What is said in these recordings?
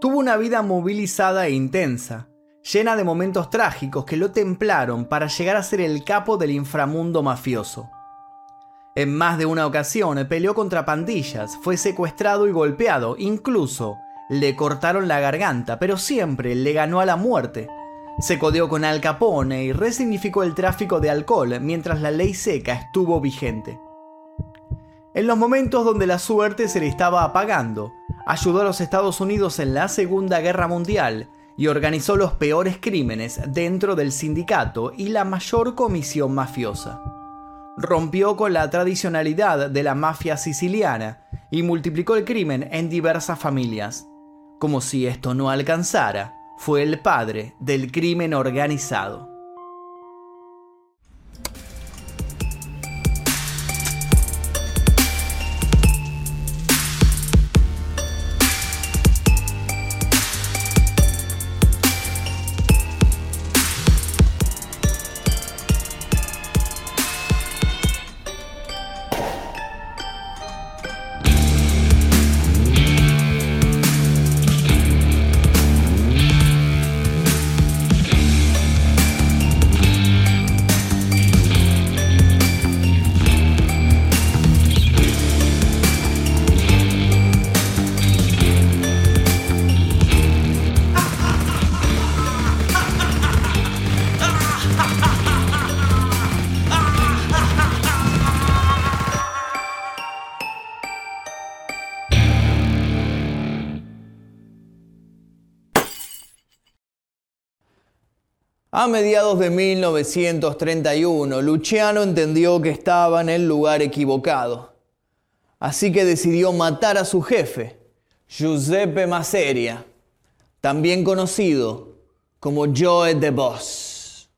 Tuvo una vida movilizada e intensa, llena de momentos trágicos que lo templaron para llegar a ser el capo del inframundo mafioso. En más de una ocasión peleó contra pandillas, fue secuestrado y golpeado, incluso le cortaron la garganta, pero siempre le ganó a la muerte. Se codeó con Al Capone y resignificó el tráfico de alcohol mientras la ley seca estuvo vigente. En los momentos donde la suerte se le estaba apagando, ayudó a los Estados Unidos en la Segunda Guerra Mundial y organizó los peores crímenes dentro del sindicato y la mayor comisión mafiosa. Rompió con la tradicionalidad de la mafia siciliana y multiplicó el crimen en diversas familias. Como si esto no alcanzara, fue el padre del crimen organizado. A mediados de 1931, Luciano entendió que estaba en el lugar equivocado. Así que decidió matar a su jefe, Giuseppe Masseria, también conocido como Joe de Boss.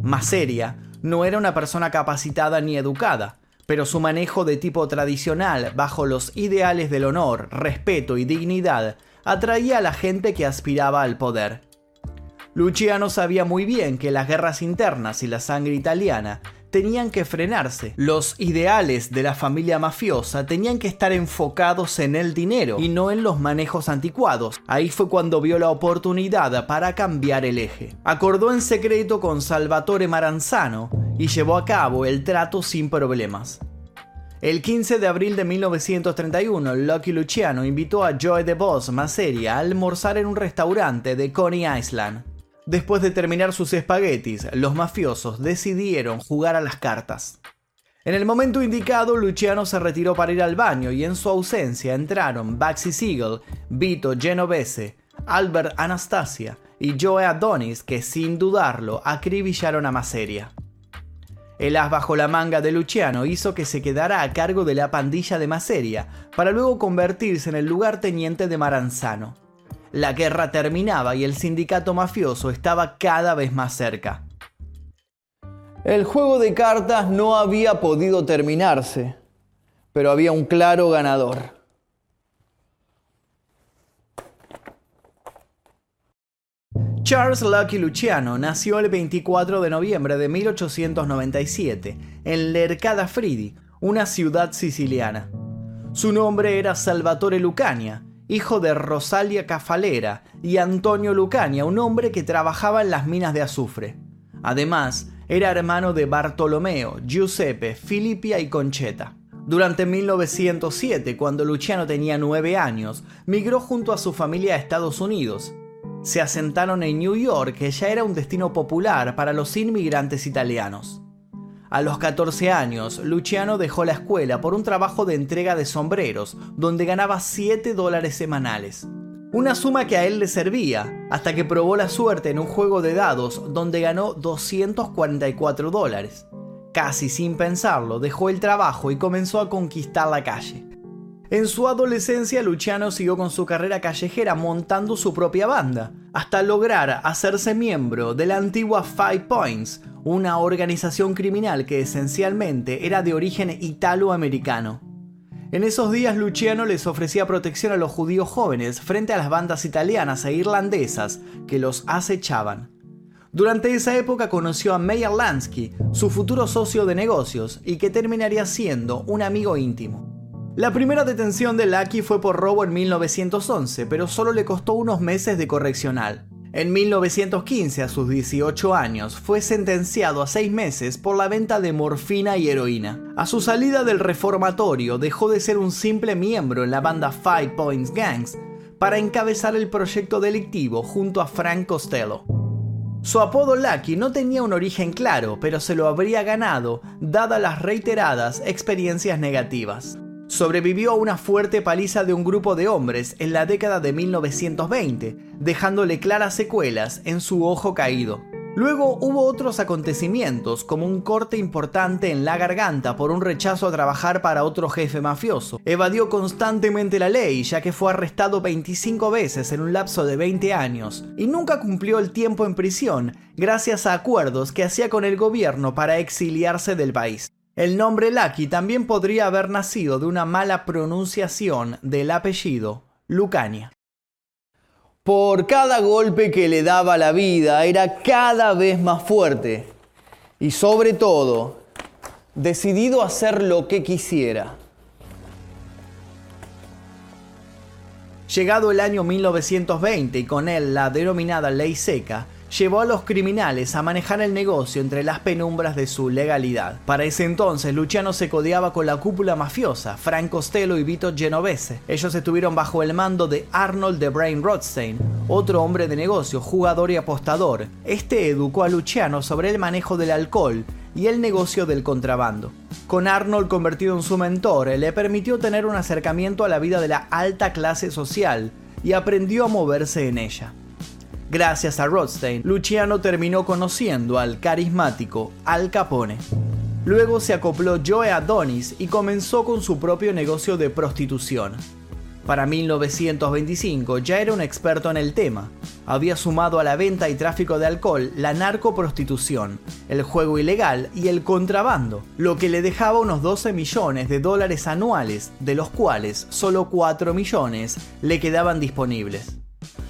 Masseria no era una persona capacitada ni educada, pero su manejo de tipo tradicional, bajo los ideales del honor, respeto y dignidad, atraía a la gente que aspiraba al poder. Luciano sabía muy bien que las guerras internas y la sangre italiana tenían que frenarse. Los ideales de la familia mafiosa tenían que estar enfocados en el dinero y no en los manejos anticuados. Ahí fue cuando vio la oportunidad para cambiar el eje. Acordó en secreto con Salvatore Maranzano y llevó a cabo el trato sin problemas. El 15 de abril de 1931, Lucky Luciano invitó a Joe de Boss Masseria a almorzar en un restaurante de Coney Island. Después de terminar sus espaguetis, los mafiosos decidieron jugar a las cartas. En el momento indicado, Luciano se retiró para ir al baño y en su ausencia entraron Baxi Siegel, Vito Genovese, Albert Anastasia y Joe Adonis que sin dudarlo acribillaron a Maseria. El as bajo la manga de Luciano hizo que se quedara a cargo de la pandilla de Maseria para luego convertirse en el lugarteniente de Maranzano. La guerra terminaba y el sindicato mafioso estaba cada vez más cerca. El juego de cartas no había podido terminarse, pero había un claro ganador. Charles Lucky Luciano nació el 24 de noviembre de 1897 en Lercada Fridi, una ciudad siciliana. Su nombre era Salvatore Lucania hijo de Rosalia Cafalera y Antonio Lucania, un hombre que trabajaba en las minas de azufre. Además, era hermano de Bartolomeo, Giuseppe, Filipia y Concheta. Durante 1907, cuando Luciano tenía nueve años, migró junto a su familia a Estados Unidos. Se asentaron en New York, que ya era un destino popular para los inmigrantes italianos. A los 14 años, Luciano dejó la escuela por un trabajo de entrega de sombreros, donde ganaba 7 dólares semanales. Una suma que a él le servía, hasta que probó la suerte en un juego de dados donde ganó 244 dólares. Casi sin pensarlo, dejó el trabajo y comenzó a conquistar la calle. En su adolescencia, Luciano siguió con su carrera callejera montando su propia banda, hasta lograr hacerse miembro de la antigua Five Points, una organización criminal que esencialmente era de origen italoamericano. En esos días Luciano les ofrecía protección a los judíos jóvenes frente a las bandas italianas e irlandesas que los acechaban. Durante esa época conoció a Meyer Lansky, su futuro socio de negocios, y que terminaría siendo un amigo íntimo. La primera detención de Lucky fue por robo en 1911, pero solo le costó unos meses de correccional. En 1915, a sus 18 años, fue sentenciado a seis meses por la venta de morfina y heroína. A su salida del reformatorio, dejó de ser un simple miembro en la banda Five Points Gangs para encabezar el proyecto delictivo junto a Frank Costello. Su apodo Lucky no tenía un origen claro, pero se lo habría ganado dadas las reiteradas experiencias negativas sobrevivió a una fuerte paliza de un grupo de hombres en la década de 1920, dejándole claras secuelas en su ojo caído. Luego hubo otros acontecimientos, como un corte importante en la garganta por un rechazo a trabajar para otro jefe mafioso. Evadió constantemente la ley, ya que fue arrestado 25 veces en un lapso de 20 años, y nunca cumplió el tiempo en prisión, gracias a acuerdos que hacía con el gobierno para exiliarse del país. El nombre Lucky también podría haber nacido de una mala pronunciación del apellido Lucania. Por cada golpe que le daba la vida era cada vez más fuerte y sobre todo decidido a hacer lo que quisiera. Llegado el año 1920 y con él la denominada ley seca, llevó a los criminales a manejar el negocio entre las penumbras de su legalidad. Para ese entonces, Luciano se codeaba con la cúpula mafiosa, Frank Costello y Vito Genovese. Ellos estuvieron bajo el mando de Arnold de Brain Rothstein, otro hombre de negocio, jugador y apostador. Este educó a Luciano sobre el manejo del alcohol y el negocio del contrabando. Con Arnold convertido en su mentor, le permitió tener un acercamiento a la vida de la alta clase social y aprendió a moverse en ella. Gracias a Rothstein, Luciano terminó conociendo al carismático Al Capone. Luego se acopló Joe Adonis y comenzó con su propio negocio de prostitución. Para 1925 ya era un experto en el tema. Había sumado a la venta y tráfico de alcohol la narcoprostitución, el juego ilegal y el contrabando, lo que le dejaba unos 12 millones de dólares anuales, de los cuales solo 4 millones le quedaban disponibles.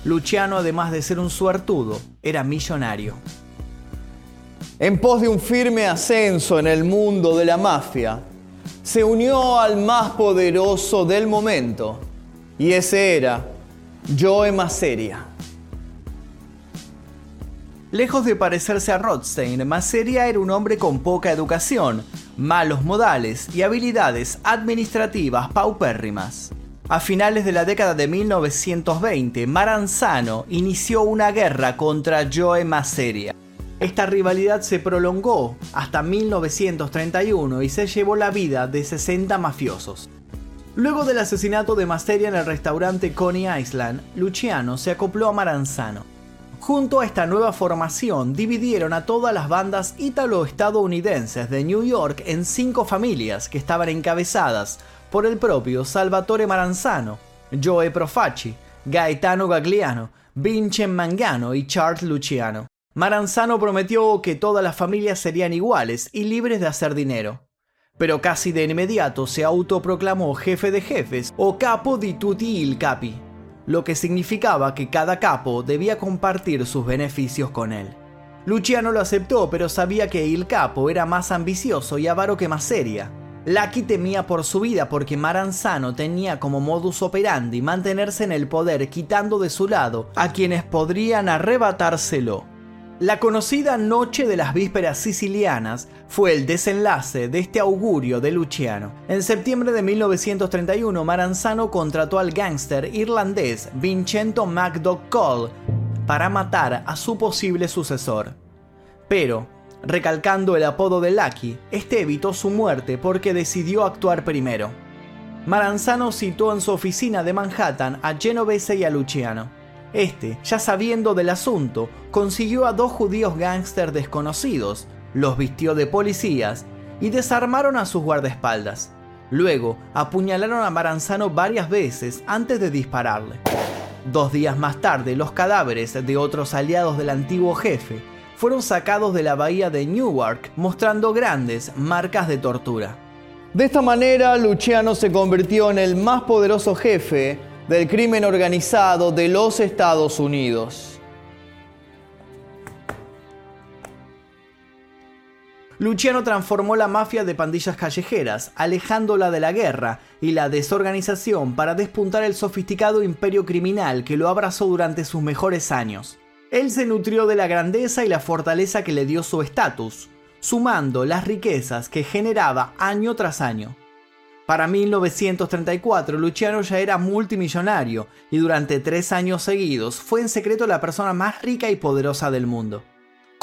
Luciano, además de ser un suertudo, era millonario. En pos de un firme ascenso en el mundo de la mafia, se unió al más poderoso del momento, y ese era Joe Maseria. Lejos de parecerse a Rothstein, Maseria era un hombre con poca educación, malos modales y habilidades administrativas paupérrimas. A finales de la década de 1920, Maranzano inició una guerra contra Joe Maseria. Esta rivalidad se prolongó hasta 1931 y se llevó la vida de 60 mafiosos. Luego del asesinato de Maseria en el restaurante Coney Island, Luciano se acopló a Maranzano. Junto a esta nueva formación, dividieron a todas las bandas ítalo-estadounidenses de New York en cinco familias que estaban encabezadas por el propio Salvatore Maranzano, Joe Profaci, Gaetano Gagliano, Vincent Mangano y Charles Luciano. Maranzano prometió que todas las familias serían iguales y libres de hacer dinero. Pero casi de inmediato se autoproclamó jefe de jefes o capo di tutti il capi, lo que significaba que cada capo debía compartir sus beneficios con él. Luciano lo aceptó, pero sabía que il capo era más ambicioso y avaro que más seria. Lucky temía por su vida porque Maranzano tenía como modus operandi mantenerse en el poder quitando de su lado a quienes podrían arrebatárselo. La conocida Noche de las Vísperas Sicilianas fue el desenlace de este augurio de Luciano. En septiembre de 1931, Maranzano contrató al gángster irlandés Vincenzo MacDougall para matar a su posible sucesor. Pero, Recalcando el apodo de Lucky, este evitó su muerte porque decidió actuar primero. Maranzano citó en su oficina de Manhattan a Genovese y a Luciano. Este, ya sabiendo del asunto, consiguió a dos judíos gángster desconocidos, los vistió de policías y desarmaron a sus guardaespaldas. Luego, apuñalaron a Maranzano varias veces antes de dispararle. Dos días más tarde, los cadáveres de otros aliados del antiguo jefe fueron sacados de la bahía de Newark, mostrando grandes marcas de tortura. De esta manera, Luciano se convirtió en el más poderoso jefe del crimen organizado de los Estados Unidos. Luciano transformó la mafia de pandillas callejeras, alejándola de la guerra y la desorganización para despuntar el sofisticado imperio criminal que lo abrazó durante sus mejores años. Él se nutrió de la grandeza y la fortaleza que le dio su estatus, sumando las riquezas que generaba año tras año. Para 1934, Luciano ya era multimillonario y durante tres años seguidos fue en secreto la persona más rica y poderosa del mundo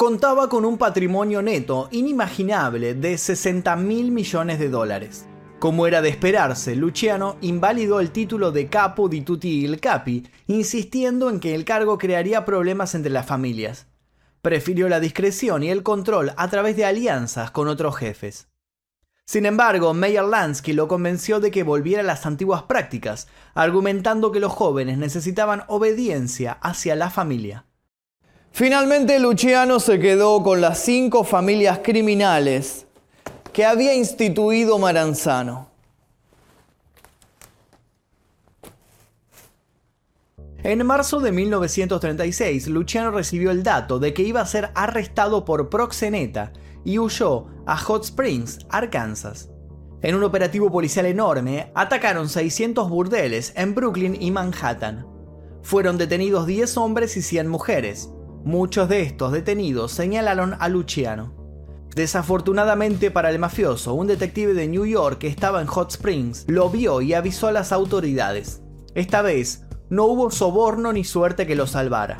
contaba con un patrimonio neto inimaginable de 60 mil millones de dólares. Como era de esperarse, Luciano invalidó el título de capo di tutti il capi, insistiendo en que el cargo crearía problemas entre las familias. Prefirió la discreción y el control a través de alianzas con otros jefes. Sin embargo, Meyer Lansky lo convenció de que volviera a las antiguas prácticas, argumentando que los jóvenes necesitaban obediencia hacia la familia. Finalmente Luciano se quedó con las cinco familias criminales que había instituido Maranzano. En marzo de 1936, Luciano recibió el dato de que iba a ser arrestado por proxeneta y huyó a Hot Springs, Arkansas. En un operativo policial enorme, atacaron 600 burdeles en Brooklyn y Manhattan. Fueron detenidos 10 hombres y 100 mujeres. Muchos de estos detenidos señalaron a Luciano. Desafortunadamente para el mafioso, un detective de New York que estaba en Hot Springs lo vio y avisó a las autoridades. Esta vez, no hubo soborno ni suerte que lo salvara.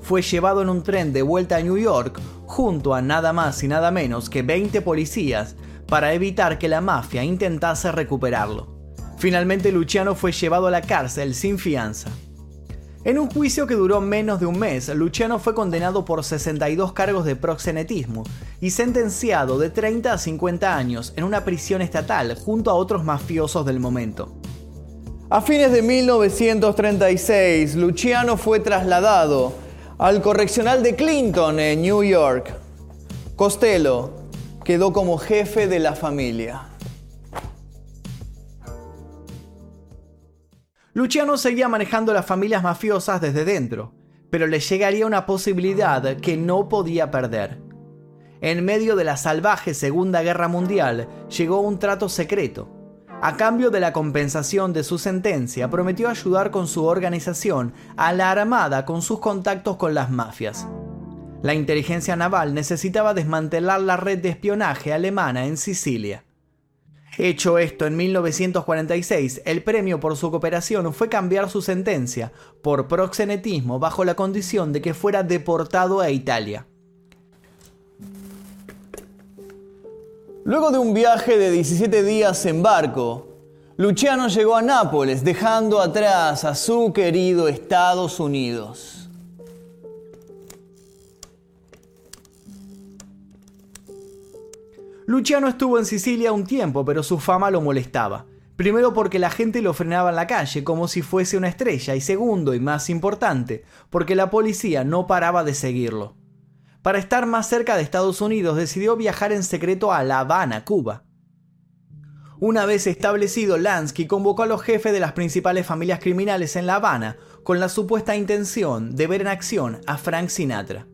Fue llevado en un tren de vuelta a New York junto a nada más y nada menos que 20 policías para evitar que la mafia intentase recuperarlo. Finalmente Luciano fue llevado a la cárcel sin fianza. En un juicio que duró menos de un mes, Luciano fue condenado por 62 cargos de proxenetismo y sentenciado de 30 a 50 años en una prisión estatal junto a otros mafiosos del momento. A fines de 1936, Luciano fue trasladado al correccional de Clinton en New York. Costello quedó como jefe de la familia. Luciano seguía manejando las familias mafiosas desde dentro, pero le llegaría una posibilidad que no podía perder. En medio de la salvaje Segunda Guerra Mundial llegó un trato secreto. A cambio de la compensación de su sentencia, prometió ayudar con su organización a la Armada con sus contactos con las mafias. La inteligencia naval necesitaba desmantelar la red de espionaje alemana en Sicilia. Hecho esto en 1946, el premio por su cooperación fue cambiar su sentencia por proxenetismo bajo la condición de que fuera deportado a Italia. Luego de un viaje de 17 días en barco, Luciano llegó a Nápoles dejando atrás a su querido Estados Unidos. Luciano estuvo en Sicilia un tiempo, pero su fama lo molestaba. Primero porque la gente lo frenaba en la calle como si fuese una estrella y segundo y más importante, porque la policía no paraba de seguirlo. Para estar más cerca de Estados Unidos decidió viajar en secreto a La Habana, Cuba. Una vez establecido, Lansky convocó a los jefes de las principales familias criminales en La Habana con la supuesta intención de ver en acción a Frank Sinatra.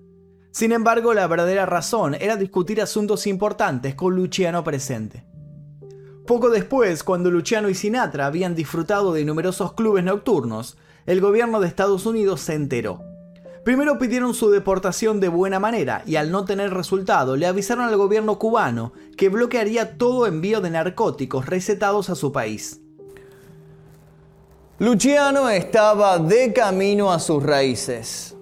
Sin embargo, la verdadera razón era discutir asuntos importantes con Luciano presente. Poco después, cuando Luciano y Sinatra habían disfrutado de numerosos clubes nocturnos, el gobierno de Estados Unidos se enteró. Primero pidieron su deportación de buena manera y al no tener resultado le avisaron al gobierno cubano que bloquearía todo envío de narcóticos recetados a su país. Luciano estaba de camino a sus raíces.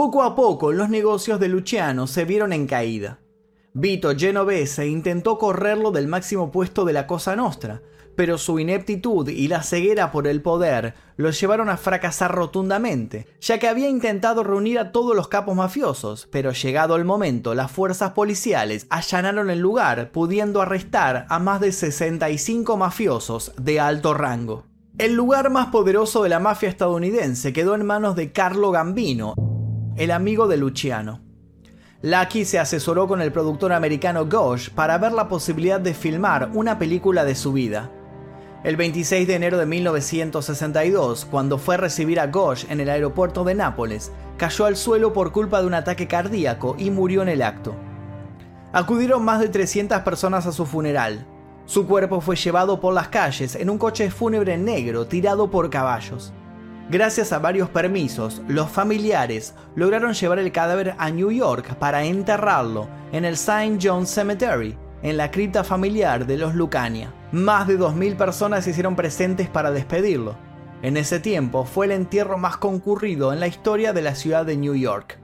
Poco a poco los negocios de Luciano se vieron en caída. Vito Genovese intentó correrlo del máximo puesto de la Cosa Nostra, pero su ineptitud y la ceguera por el poder lo llevaron a fracasar rotundamente, ya que había intentado reunir a todos los capos mafiosos, pero llegado el momento las fuerzas policiales allanaron el lugar, pudiendo arrestar a más de 65 mafiosos de alto rango. El lugar más poderoso de la mafia estadounidense quedó en manos de Carlo Gambino, el amigo de Luciano. Lucky se asesoró con el productor americano Gosh para ver la posibilidad de filmar una película de su vida. El 26 de enero de 1962, cuando fue a recibir a Ghosh en el aeropuerto de Nápoles, cayó al suelo por culpa de un ataque cardíaco y murió en el acto. Acudieron más de 300 personas a su funeral. Su cuerpo fue llevado por las calles en un coche fúnebre negro tirado por caballos. Gracias a varios permisos, los familiares lograron llevar el cadáver a New York para enterrarlo en el St. John's Cemetery, en la cripta familiar de los Lucania. Más de 2.000 personas se hicieron presentes para despedirlo. En ese tiempo fue el entierro más concurrido en la historia de la ciudad de New York.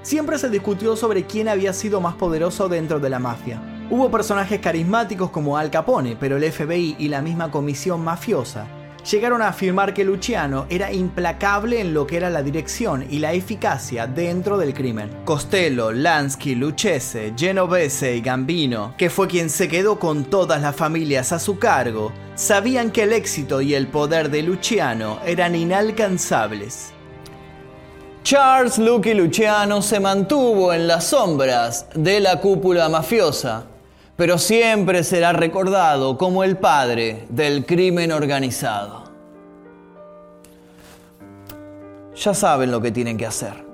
Siempre se discutió sobre quién había sido más poderoso dentro de la mafia. Hubo personajes carismáticos como Al Capone, pero el FBI y la misma comisión mafiosa llegaron a afirmar que Luciano era implacable en lo que era la dirección y la eficacia dentro del crimen. Costello, Lansky, Lucchese, Genovese y Gambino, que fue quien se quedó con todas las familias a su cargo, sabían que el éxito y el poder de Luciano eran inalcanzables. Charles Lucky Luciano se mantuvo en las sombras de la cúpula mafiosa pero siempre será recordado como el padre del crimen organizado. Ya saben lo que tienen que hacer.